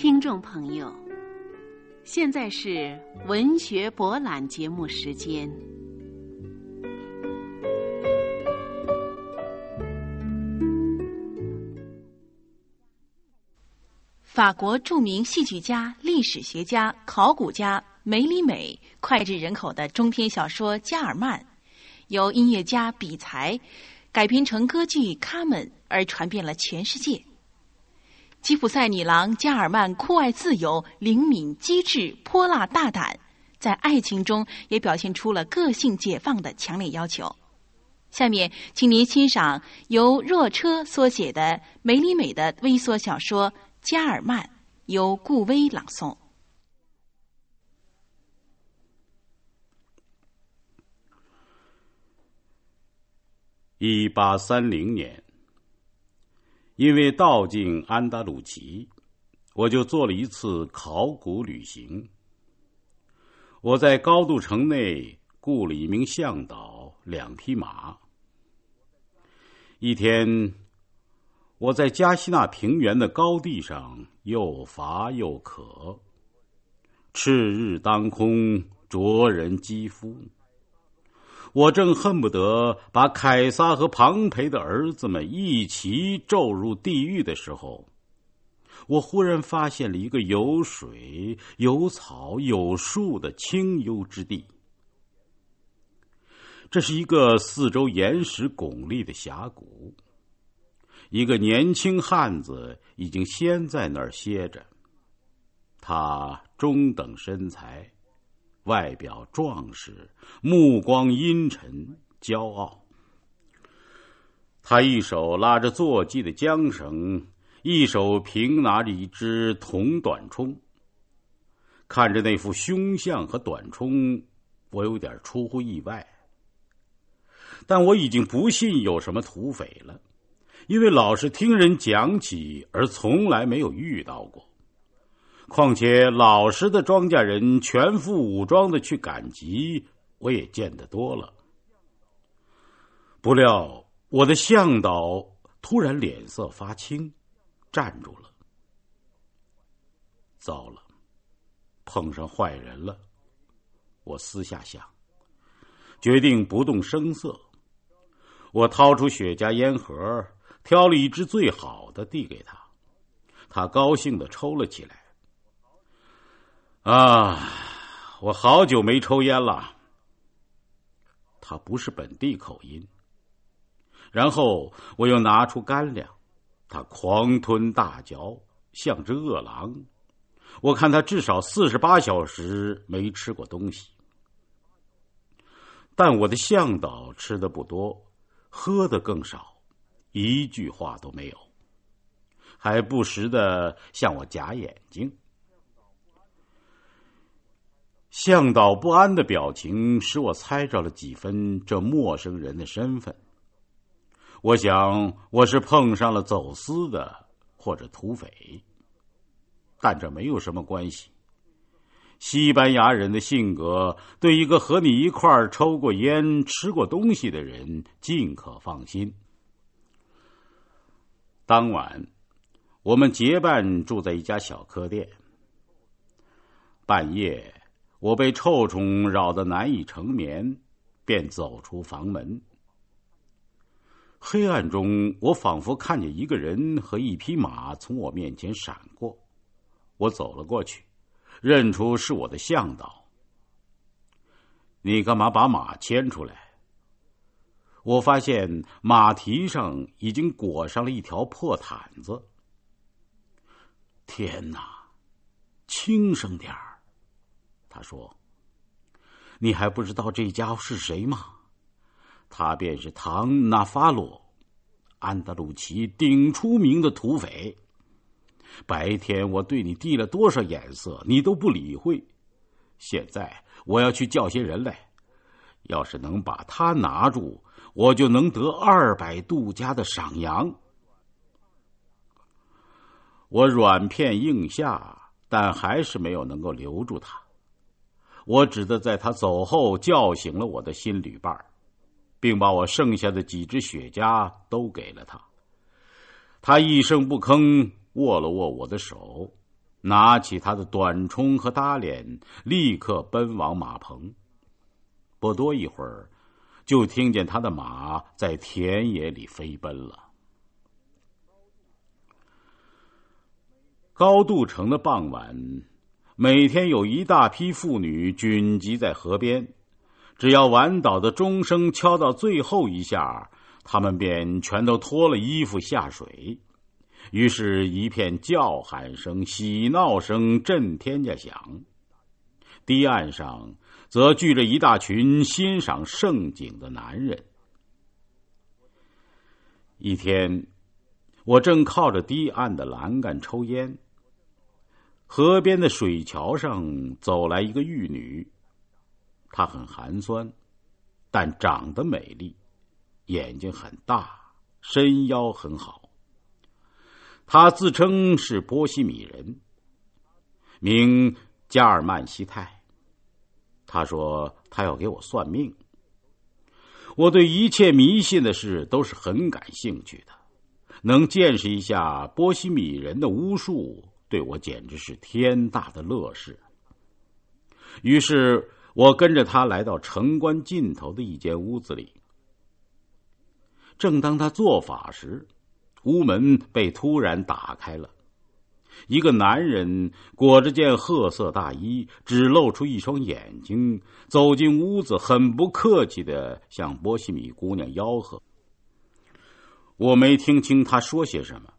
听众朋友，现在是文学博览节目时间。法国著名戏剧家、历史学家、考古家梅里美脍炙人口的中篇小说《加尔曼》，由音乐家比才改编成歌剧《卡门》而传遍了全世界。吉普赛女郎加尔曼酷爱自由、灵敏、机智、泼辣、大胆，在爱情中也表现出了个性解放的强烈要求。下面，请您欣赏由若车所写的梅里美的微缩小说《加尔曼》，由顾威朗诵。一八三零年。因为道尽安达鲁奇，我就做了一次考古旅行。我在高度城内雇了一名向导，两匹马。一天，我在加西纳平原的高地上又乏又渴，赤日当空，灼人肌肤。我正恨不得把凯撒和庞培的儿子们一齐咒入地狱的时候，我忽然发现了一个有水、有草、有树的清幽之地。这是一个四周岩石拱立的峡谷。一个年轻汉子已经先在那儿歇着。他中等身材。外表壮实，目光阴沉，骄傲。他一手拉着坐骑的缰绳，一手平拿着一支铜短冲。看着那副凶相和短冲，我有点出乎意外。但我已经不信有什么土匪了，因为老是听人讲起，而从来没有遇到过。况且老实的庄稼人全副武装的去赶集，我也见得多了。不料我的向导突然脸色发青，站住了。糟了，碰上坏人了！我私下想，决定不动声色。我掏出雪茄烟盒，挑了一支最好的递给他，他高兴的抽了起来。啊，我好久没抽烟了。他不是本地口音。然后我又拿出干粮，他狂吞大嚼，像只饿狼。我看他至少四十八小时没吃过东西。但我的向导吃的不多，喝的更少，一句话都没有，还不时的向我眨眼睛。向导不安的表情使我猜着了几分这陌生人的身份。我想我是碰上了走私的或者土匪，但这没有什么关系。西班牙人的性格对一个和你一块儿抽过烟、吃过东西的人尽可放心。当晚，我们结伴住在一家小客店。半夜。我被臭虫扰得难以成眠，便走出房门。黑暗中，我仿佛看见一个人和一匹马从我面前闪过。我走了过去，认出是我的向导。你干嘛把马牵出来？我发现马蹄上已经裹上了一条破毯子。天哪，轻声点儿。他说：“你还不知道这家伙是谁吗？他便是唐纳法罗，安德鲁奇顶出名的土匪。白天我对你递了多少眼色，你都不理会。现在我要去叫些人来，要是能把他拿住，我就能得二百杜家的赏洋。”我软片硬下，但还是没有能够留住他。我只得在他走后叫醒了我的新旅伴并把我剩下的几支雪茄都给了他。他一声不吭，握了握我的手，拿起他的短冲和搭脸，立刻奔往马棚。不多一会儿，就听见他的马在田野里飞奔了。高渡城的傍晚，每天有一大批妇女聚集在河边，只要晚岛的钟声敲到最后一下，他们便全都脱了衣服下水。于是，一片叫喊声、喜闹声震天价响。堤岸上则聚着一大群欣赏盛景的男人。一天，我正靠着堤岸的栏杆抽烟。河边的水桥上走来一个玉女，她很寒酸，但长得美丽，眼睛很大，身腰很好。她自称是波西米人，名加尔曼西泰。她说她要给我算命。我对一切迷信的事都是很感兴趣的，能见识一下波西米人的巫术。对我简直是天大的乐事。于是我跟着他来到城关尽头的一间屋子里。正当他做法时，屋门被突然打开了，一个男人裹着件褐色大衣，只露出一双眼睛，走进屋子，很不客气的向波西米姑娘吆喝。我没听清他说些什么。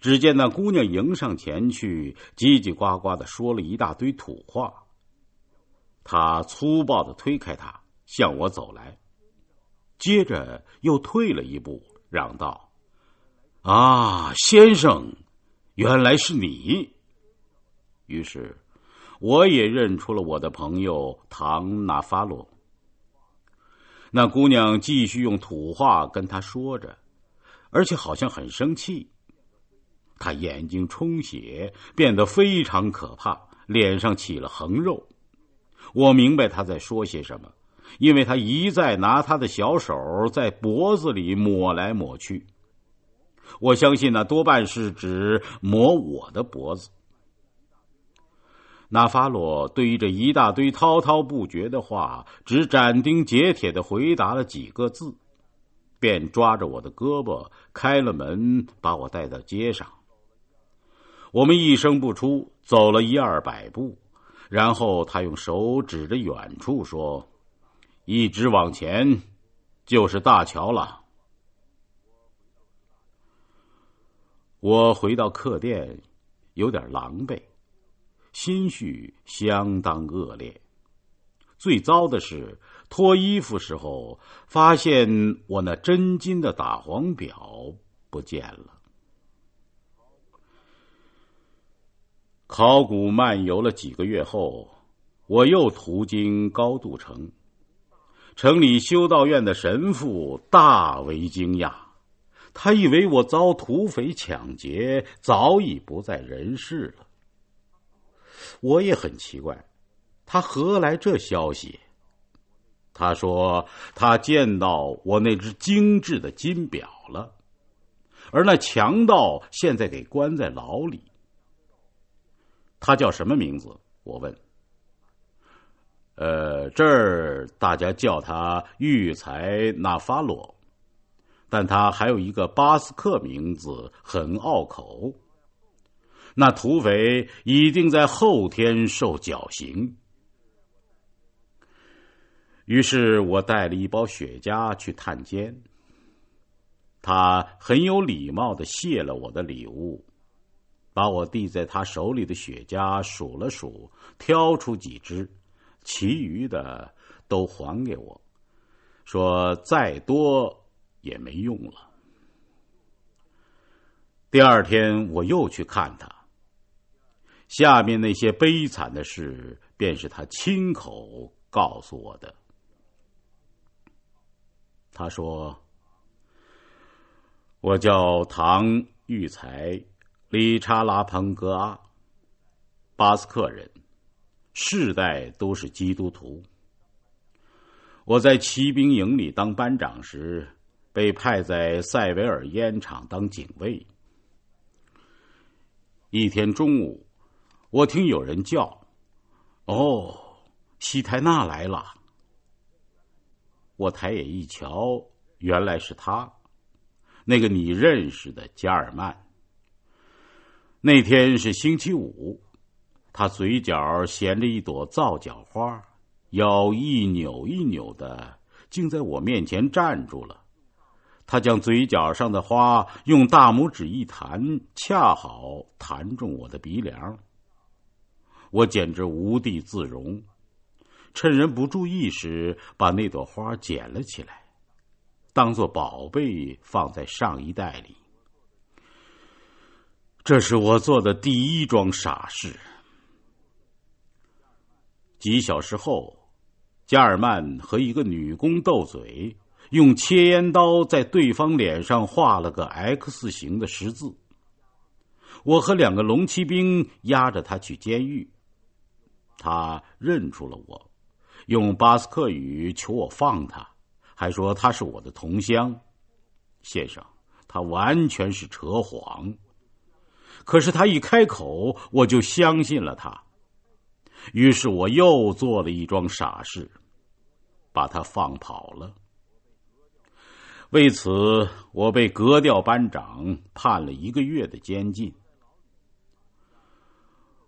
只见那姑娘迎上前去，叽叽呱呱的说了一大堆土话。他粗暴的推开她，向我走来，接着又退了一步，嚷道：“啊，先生，原来是你！”于是，我也认出了我的朋友唐纳法罗。那姑娘继续用土话跟他说着，而且好像很生气。他眼睛充血，变得非常可怕，脸上起了横肉。我明白他在说些什么，因为他一再拿他的小手在脖子里抹来抹去。我相信那多半是指抹我的脖子。纳法罗对于这一大堆滔滔不绝的话，只斩钉截铁的回答了几个字，便抓着我的胳膊开了门，把我带到街上。我们一声不出，走了一二百步，然后他用手指着远处说：“一直往前，就是大桥了。”我回到客店，有点狼狈，心绪相当恶劣。最糟的是，脱衣服时候发现我那真金的打黄表不见了。考古漫游了几个月后，我又途经高度城。城里修道院的神父大为惊讶，他以为我遭土匪抢劫，早已不在人世了。我也很奇怪，他何来这消息？他说他见到我那只精致的金表了，而那强盗现在给关在牢里。他叫什么名字？我问。呃，这儿大家叫他育才纳法罗，但他还有一个巴斯克名字，很拗口。那土匪一定在后天受绞刑。于是我带了一包雪茄去探监。他很有礼貌的谢了我的礼物。把我递在他手里的雪茄数了数，挑出几支，其余的都还给我，说再多也没用了。第二天我又去看他，下面那些悲惨的事便是他亲口告诉我的。他说：“我叫唐玉才。”理查拉彭格阿，巴斯克人，世代都是基督徒。我在骑兵营里当班长时，被派在塞维尔烟厂当警卫。一天中午，我听有人叫：“哦，西泰纳来了。”我抬眼一瞧，原来是他，那个你认识的加尔曼。那天是星期五，他嘴角衔着一朵皂角花，腰一扭一扭的，竟在我面前站住了。他将嘴角上的花用大拇指一弹，恰好弹中我的鼻梁。我简直无地自容，趁人不注意时，把那朵花捡了起来，当做宝贝放在上衣袋里。这是我做的第一桩傻事。几小时后，加尔曼和一个女工斗嘴，用切烟刀在对方脸上画了个 X 形的十字。我和两个龙骑兵押着他去监狱。他认出了我，用巴斯克语求我放他，还说他是我的同乡。先生，他完全是扯谎。可是他一开口，我就相信了他。于是我又做了一桩傻事，把他放跑了。为此，我被革调班长判了一个月的监禁。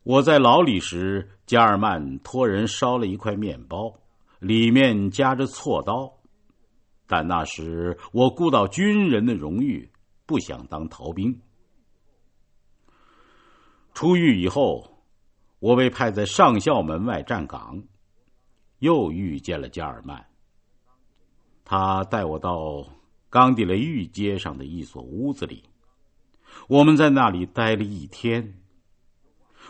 我在牢里时，加尔曼托人烧了一块面包，里面夹着锉刀。但那时我顾到军人的荣誉，不想当逃兵。出狱以后，我被派在上校门外站岗，又遇见了加尔曼。他带我到冈迪雷狱街上的一所屋子里，我们在那里待了一天。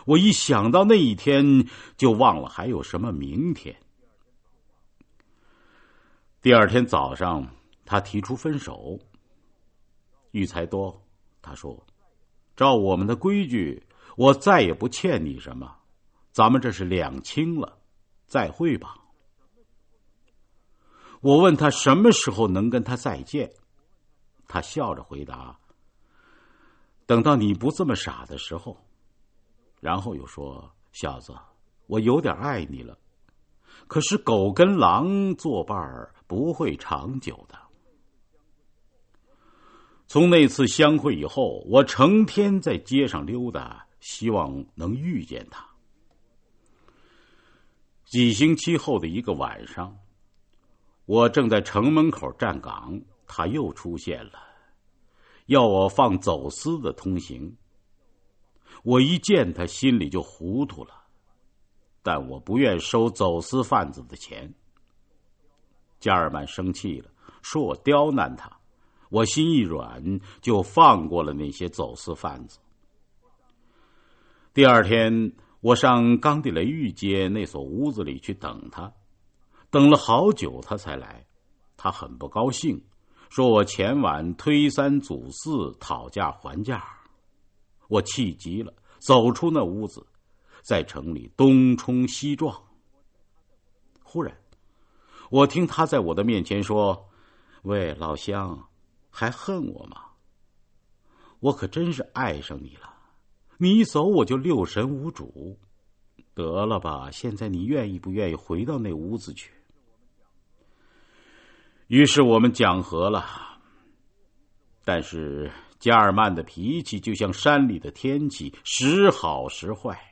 我一想到那一天，就忘了还有什么明天。第二天早上，他提出分手。玉才多，他说：“照我们的规矩。”我再也不欠你什么，咱们这是两清了，再会吧。我问他什么时候能跟他再见，他笑着回答：“等到你不这么傻的时候。”然后又说：“小子，我有点爱你了，可是狗跟狼作伴儿不会长久的。”从那次相会以后，我成天在街上溜达。希望能遇见他。几星期后的一个晚上，我正在城门口站岗，他又出现了，要我放走私的通行。我一见他，心里就糊涂了，但我不愿收走私贩子的钱。加尔曼生气了，说我刁难他，我心一软，就放过了那些走私贩子。第二天，我上冈地雷玉街那所屋子里去等他，等了好久，他才来。他很不高兴，说我前晚推三阻四，讨价还价。我气极了，走出那屋子，在城里东冲西撞。忽然，我听他在我的面前说：“喂，老乡，还恨我吗？我可真是爱上你了。”你一走，我就六神无主。得了吧，现在你愿意不愿意回到那屋子去？于是我们讲和了。但是加尔曼的脾气就像山里的天气，时好时坏。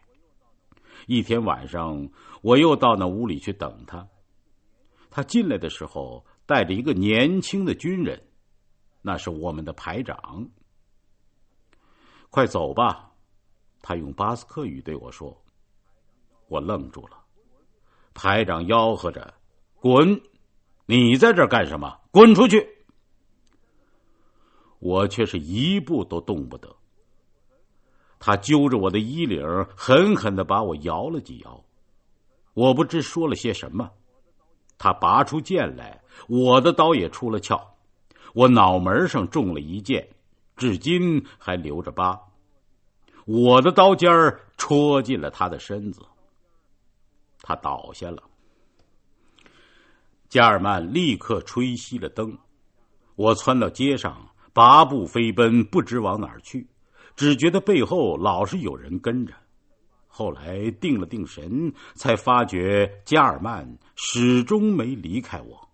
一天晚上，我又到那屋里去等他。他进来的时候，带着一个年轻的军人，那是我们的排长。快走吧。他用巴斯克语对我说：“我愣住了。”排长吆喝着：“滚！你在这干什么？滚出去！”我却是一步都动不得。他揪着我的衣领，狠狠的把我摇了几摇。我不知说了些什么。他拔出剑来，我的刀也出了鞘，我脑门上中了一箭，至今还留着疤。我的刀尖儿戳进了他的身子，他倒下了。加尔曼立刻吹熄了灯，我窜到街上，拔步飞奔，不知往哪儿去，只觉得背后老是有人跟着。后来定了定神，才发觉加尔曼始终没离开我。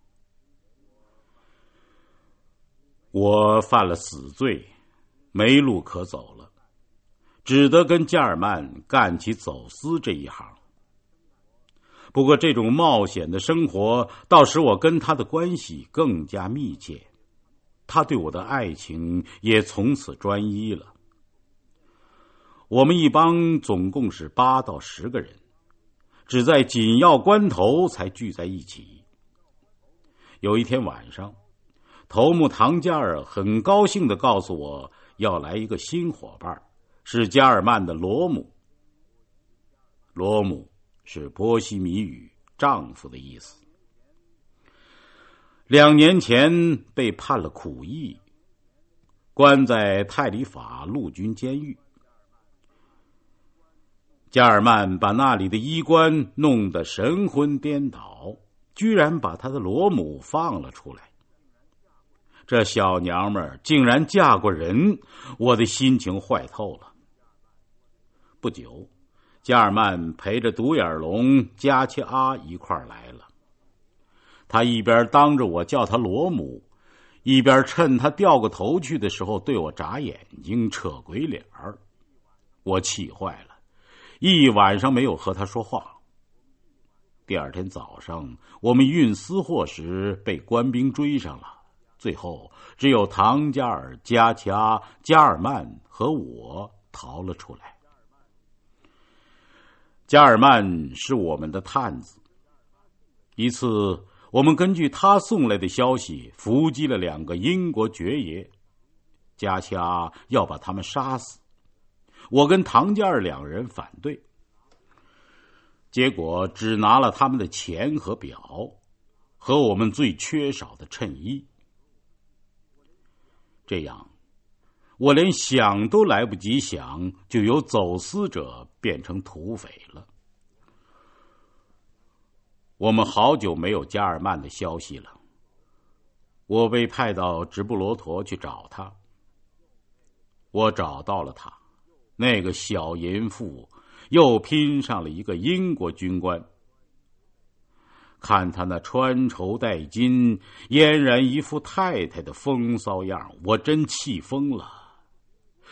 我犯了死罪，没路可走了，只得跟加尔曼干起走私这一行。不过，这种冒险的生活倒使我跟他的关系更加密切，他对我的爱情也从此专一了。我们一帮总共是八到十个人，只在紧要关头才聚在一起。有一天晚上。头目唐加尔很高兴的告诉我要来一个新伙伴，是加尔曼的罗姆。罗姆是波西米语“丈夫”的意思。两年前被判了苦役，关在泰里法陆军监狱。加尔曼把那里的衣冠弄得神魂颠倒，居然把他的罗姆放了出来。这小娘们儿竟然嫁过人，我的心情坏透了。不久，加尔曼陪着独眼龙加切阿一块来了。他一边当着我叫他罗姆，一边趁他掉过头去的时候对我眨眼睛、扯鬼脸儿。我气坏了，一晚上没有和他说话。第二天早上，我们运私货时被官兵追上了。最后，只有唐加尔、加掐、加尔曼和我逃了出来。加尔曼是我们的探子。一次，我们根据他送来的消息伏击了两个英国爵爷，加恰要把他们杀死。我跟唐加尔两人反对，结果只拿了他们的钱和表，和我们最缺少的衬衣。这样，我连想都来不及想，就由走私者变成土匪了。我们好久没有加尔曼的消息了。我被派到直布罗陀去找他。我找到了他，那个小淫妇又拼上了一个英国军官。看他那穿绸戴金、俨然一副太太的风骚样，我真气疯了。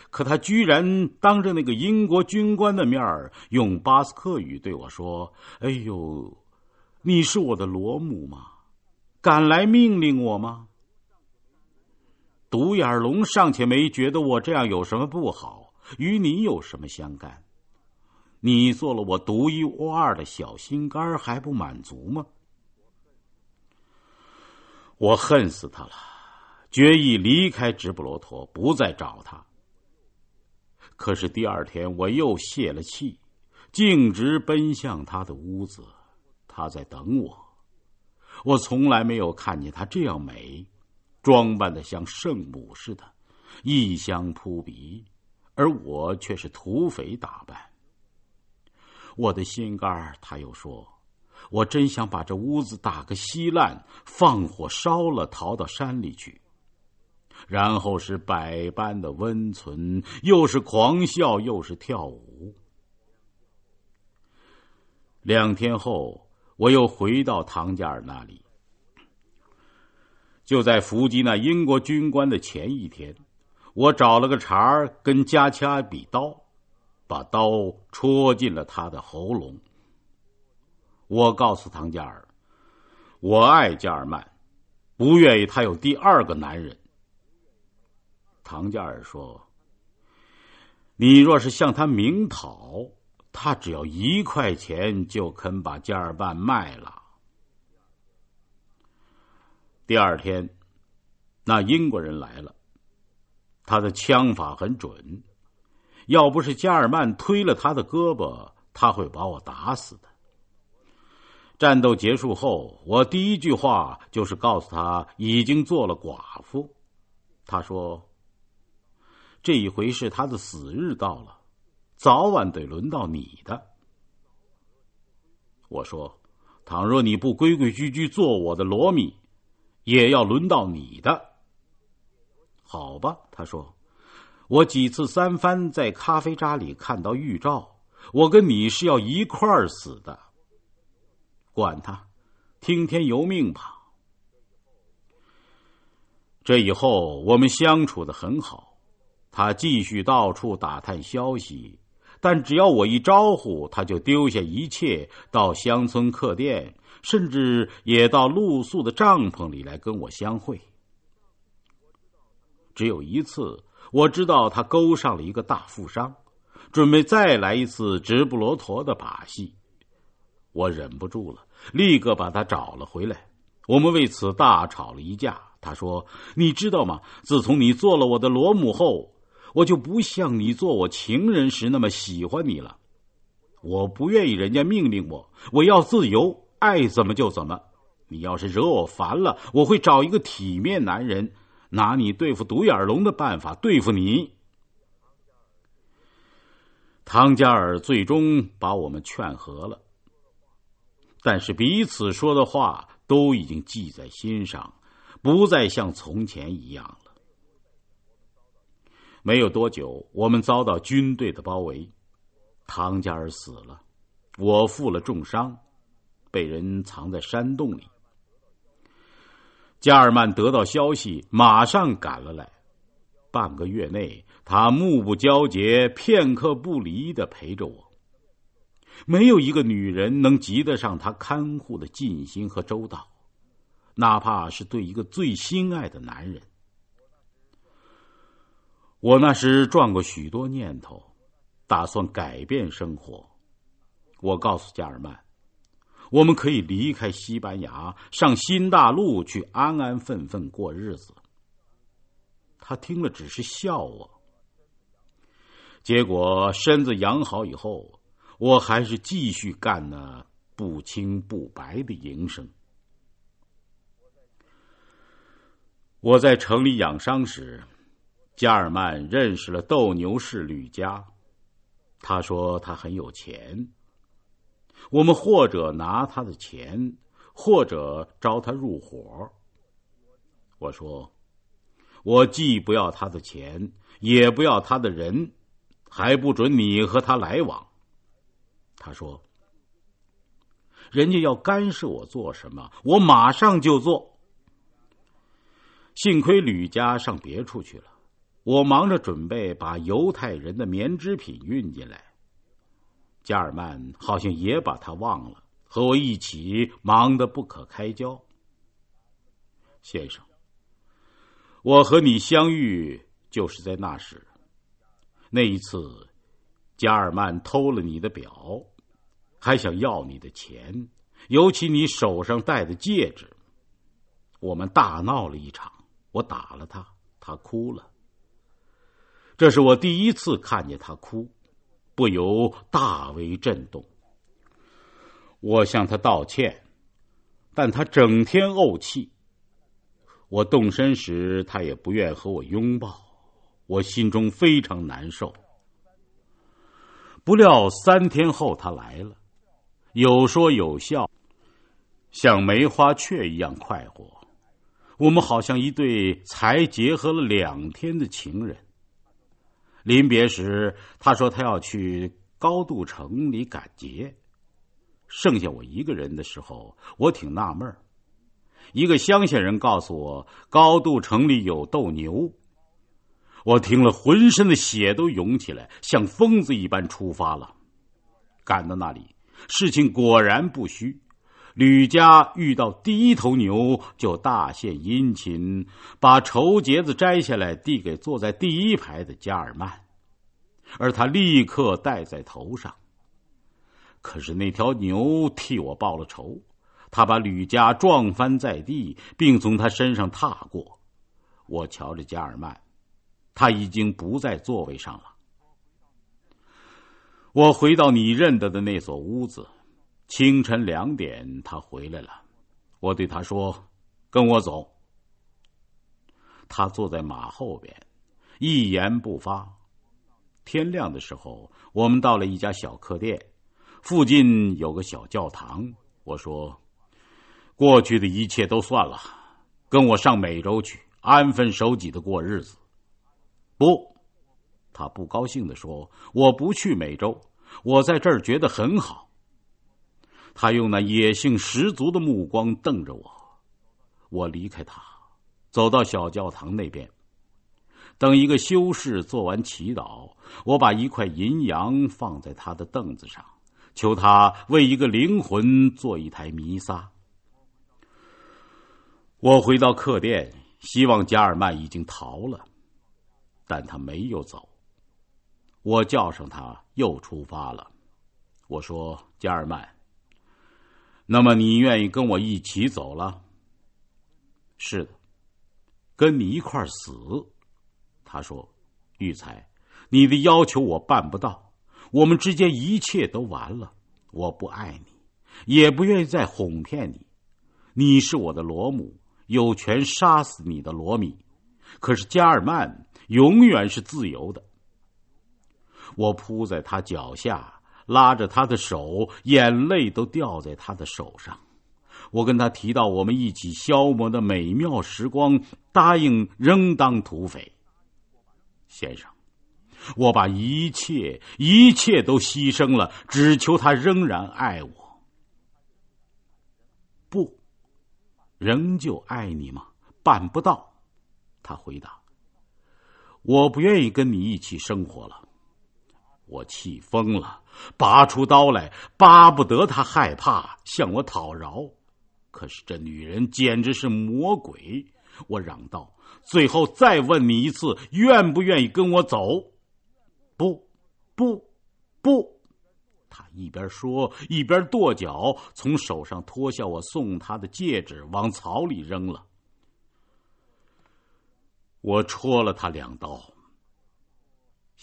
可他居然当着那个英国军官的面用巴斯克语对我说：“哎呦，你是我的罗姆吗？敢来命令我吗？”独眼龙尚且没觉得我这样有什么不好，与你有什么相干？你做了我独一无二的小心肝，还不满足吗？我恨死他了，决意离开直布罗陀，不再找他。可是第二天我又泄了气，径直奔向他的屋子。他在等我。我从来没有看见他这样美，装扮的像圣母似的，异香扑鼻，而我却是土匪打扮。我的心肝他又说。我真想把这屋子打个稀烂，放火烧了，逃到山里去。然后是百般的温存，又是狂笑，又是跳舞。两天后，我又回到唐加尔那里。就在伏击那英国军官的前一天，我找了个茬儿跟加掐比刀，把刀戳进了他的喉咙。我告诉唐加尔，我爱加尔曼，不愿意他有第二个男人。唐加尔说：“你若是向他明讨，他只要一块钱就肯把加尔曼卖了。”第二天，那英国人来了，他的枪法很准，要不是加尔曼推了他的胳膊，他会把我打死的。战斗结束后，我第一句话就是告诉他已经做了寡妇。他说：“这一回是他的死日到了，早晚得轮到你的。”我说：“倘若你不规规矩矩做我的罗米，也要轮到你的。”好吧，他说：“我几次三番在咖啡渣里看到预兆，我跟你是要一块儿死的。管他，听天由命吧。这以后我们相处的很好，他继续到处打探消息，但只要我一招呼，他就丢下一切，到乡村客店，甚至也到露宿的帐篷里来跟我相会。只有一次，我知道他勾上了一个大富商，准备再来一次直布罗陀的把戏，我忍不住了，立刻把他找了回来，我们为此大吵了一架。他说：“你知道吗？自从你做了我的罗母后，我就不像你做我情人时那么喜欢你了。我不愿意人家命令我，我要自由，爱怎么就怎么。你要是惹我烦了，我会找一个体面男人，拿你对付独眼龙的办法对付你。”唐加尔最终把我们劝和了，但是彼此说的话都已经记在心上。不再像从前一样。没有多久，我们遭到军队的包围，唐加尔死了，我负了重伤，被人藏在山洞里。加尔曼得到消息，马上赶了来。半个月内，他目不交接、片刻不离的陪着我。没有一个女人能及得上他看护的尽心和周到。哪怕是对一个最心爱的男人，我那时转过许多念头，打算改变生活。我告诉加尔曼，我们可以离开西班牙，上新大陆去安安分分过日子。他听了只是笑我。结果身子养好以后，我还是继续干那不清不白的营生。我在城里养伤时，加尔曼认识了斗牛士吕家。他说他很有钱，我们或者拿他的钱，或者招他入伙。我说，我既不要他的钱，也不要他的人，还不准你和他来往。他说，人家要干涉我做什么，我马上就做。幸亏吕家上别处去了，我忙着准备把犹太人的棉织品运进来。加尔曼好像也把他忘了，和我一起忙得不可开交。先生，我和你相遇就是在那时。那一次，加尔曼偷了你的表，还想要你的钱，尤其你手上戴的戒指。我们大闹了一场。我打了他，他哭了。这是我第一次看见他哭，不由大为震动。我向他道歉，但他整天怄气。我动身时，他也不愿和我拥抱，我心中非常难受。不料三天后他来了，有说有笑，像梅花雀一样快活。我们好像一对才结合了两天的情人。临别时，他说他要去高度城里赶节，剩下我一个人的时候，我挺纳闷一个乡下人告诉我，高度城里有斗牛。我听了，浑身的血都涌起来，像疯子一般出发了。赶到那里，事情果然不虚。吕家遇到第一头牛，就大献殷勤，把绸结子摘下来递给坐在第一排的加尔曼，而他立刻戴在头上。可是那条牛替我报了仇，他把吕家撞翻在地，并从他身上踏过。我瞧着加尔曼，他已经不在座位上了。我回到你认得的那所屋子。清晨两点，他回来了。我对他说：“跟我走。”他坐在马后边，一言不发。天亮的时候，我们到了一家小客店，附近有个小教堂。我说：“过去的一切都算了，跟我上美洲去，安分守己的过日子。”不，他不高兴的说：“我不去美洲。”我在这儿觉得很好。他用那野性十足的目光瞪着我，我离开他，走到小教堂那边。等一个修士做完祈祷，我把一块银洋放在他的凳子上，求他为一个灵魂做一台弥撒。我回到客店，希望加尔曼已经逃了，但他没有走。我叫上他，又出发了。我说：“加尔曼。”那么你愿意跟我一起走了？是的，跟你一块儿死。他说：“玉才，你的要求我办不到。我们之间一切都完了。我不爱你，也不愿意再哄骗你。你是我的罗母，有权杀死你的罗米。可是加尔曼永远是自由的。”我扑在他脚下。拉着他的手，眼泪都掉在他的手上。我跟他提到我们一起消磨的美妙时光，答应仍当土匪。先生，我把一切一切都牺牲了，只求他仍然爱我。不，仍旧爱你吗？办不到。他回答：“我不愿意跟你一起生活了。”我气疯了，拔出刀来，巴不得他害怕，向我讨饶。可是这女人简直是魔鬼！我嚷道：“最后再问你一次，愿不愿意跟我走？”不，不，不！他一边说，一边跺脚，从手上脱下我送他的戒指，往草里扔了。我戳了他两刀。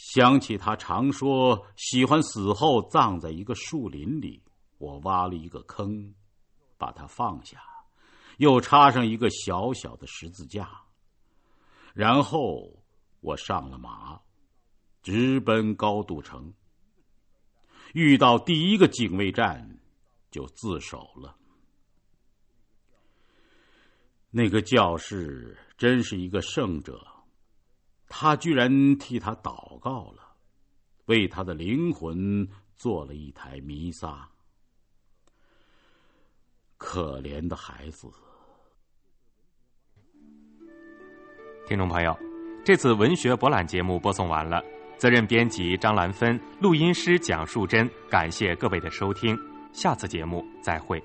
想起他常说喜欢死后葬在一个树林里，我挖了一个坑，把它放下，又插上一个小小的十字架。然后我上了马，直奔高度城。遇到第一个警卫站，就自首了。那个教士真是一个圣者。他居然替他祷告了，为他的灵魂做了一台弥撒。可怜的孩子！听众朋友，这次文学博览节目播送完了，责任编辑张兰芬，录音师蒋树珍，感谢各位的收听，下次节目再会。